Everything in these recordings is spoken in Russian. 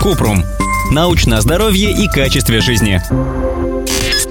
Купрум. Научное здоровье и качестве жизни.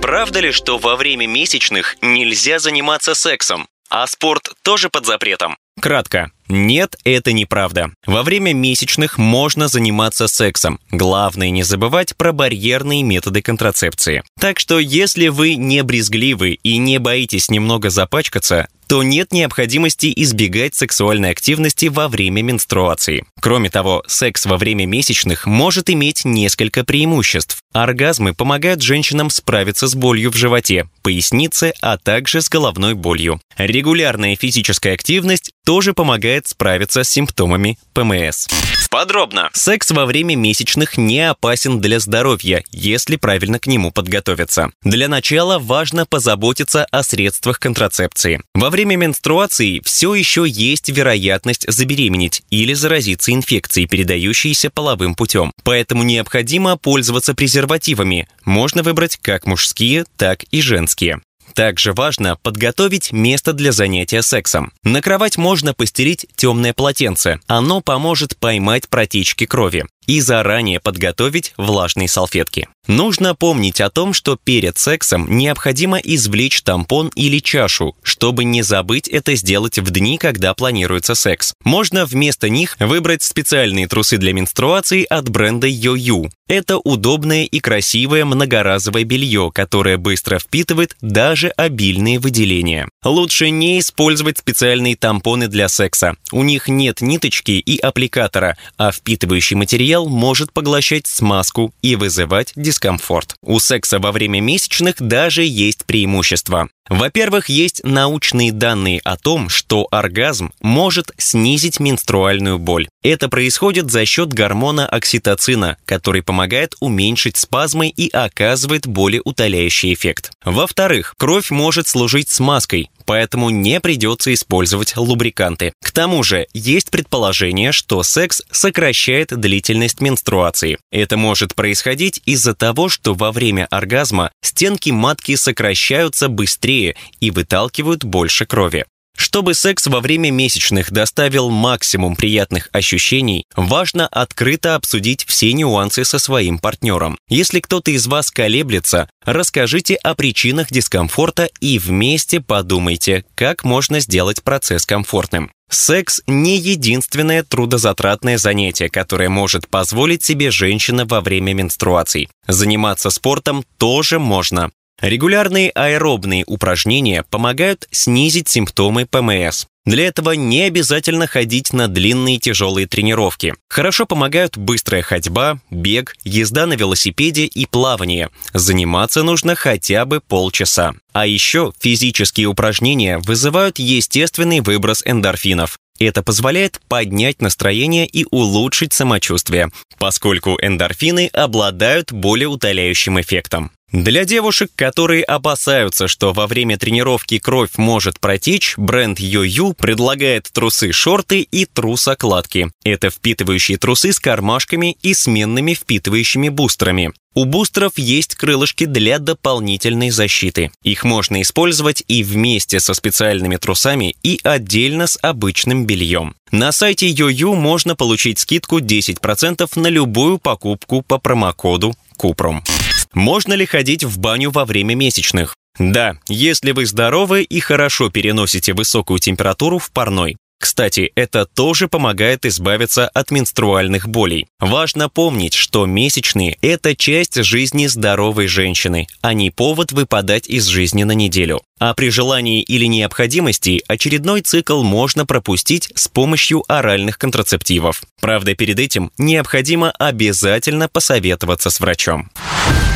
Правда ли, что во время месячных нельзя заниматься сексом, а спорт тоже под запретом? Кратко. Нет, это неправда. Во время месячных можно заниматься сексом. Главное не забывать про барьерные методы контрацепции. Так что если вы не брезгливы и не боитесь немного запачкаться, то нет необходимости избегать сексуальной активности во время менструации. Кроме того, секс во время месячных может иметь несколько преимуществ. Оргазмы помогают женщинам справиться с болью в животе, пояснице, а также с головной болью. Регулярная физическая активность тоже помогает справиться с симптомами ПМС. Подробно. Секс во время месячных не опасен для здоровья, если правильно к нему подготовиться. Для начала важно позаботиться о средствах контрацепции. Во время менструации все еще есть вероятность забеременеть или заразиться инфекцией, передающейся половым путем. Поэтому необходимо пользоваться презервативами. Можно выбрать как мужские, так и женские. Также важно подготовить место для занятия сексом. На кровать можно постелить темное полотенце. Оно поможет поймать протечки крови и заранее подготовить влажные салфетки. Нужно помнить о том, что перед сексом необходимо извлечь тампон или чашу, чтобы не забыть это сделать в дни, когда планируется секс. Можно вместо них выбрать специальные трусы для менструации от бренда YoYu. Это удобное и красивое многоразовое белье, которое быстро впитывает даже обильные выделения. Лучше не использовать специальные тампоны для секса. У них нет ниточки и аппликатора, а впитывающий материал может поглощать смазку и вызывать дискомфорт. У секса во время месячных даже есть преимущества. Во-первых, есть научные данные о том, что оргазм может снизить менструальную боль. Это происходит за счет гормона окситоцина, который помогает уменьшить спазмы и оказывает более утоляющий эффект. Во-вторых, кровь может служить смазкой, поэтому не придется использовать лубриканты. К тому же, есть предположение, что секс сокращает длительность менструации. Это может происходить из-за того, что во время оргазма стенки матки сокращаются быстрее и выталкивают больше крови. Чтобы секс во время месячных доставил максимум приятных ощущений, важно открыто обсудить все нюансы со своим партнером. Если кто-то из вас колеблется, расскажите о причинах дискомфорта и вместе подумайте, как можно сделать процесс комфортным. Секс не единственное трудозатратное занятие, которое может позволить себе женщина во время менструаций. Заниматься спортом тоже можно. Регулярные аэробные упражнения помогают снизить симптомы ПМС. Для этого не обязательно ходить на длинные тяжелые тренировки. Хорошо помогают быстрая ходьба, бег, езда на велосипеде и плавание. Заниматься нужно хотя бы полчаса. А еще физические упражнения вызывают естественный выброс эндорфинов. Это позволяет поднять настроение и улучшить самочувствие, поскольку эндорфины обладают более утоляющим эффектом. Для девушек, которые опасаются, что во время тренировки кровь может протечь, бренд YoYu предлагает трусы-шорты и трусокладки. Это впитывающие трусы с кармашками и сменными впитывающими бустерами. У бустеров есть крылышки для дополнительной защиты. Их можно использовать и вместе со специальными трусами, и отдельно с обычным бельем. На сайте YoYu можно получить скидку 10% на любую покупку по промокоду Купром. Можно ли ходить в баню во время месячных? Да, если вы здоровы и хорошо переносите высокую температуру в парной. Кстати, это тоже помогает избавиться от менструальных болей. Важно помнить, что месячные – это часть жизни здоровой женщины, а не повод выпадать из жизни на неделю. А при желании или необходимости очередной цикл можно пропустить с помощью оральных контрацептивов. Правда, перед этим необходимо обязательно посоветоваться с врачом.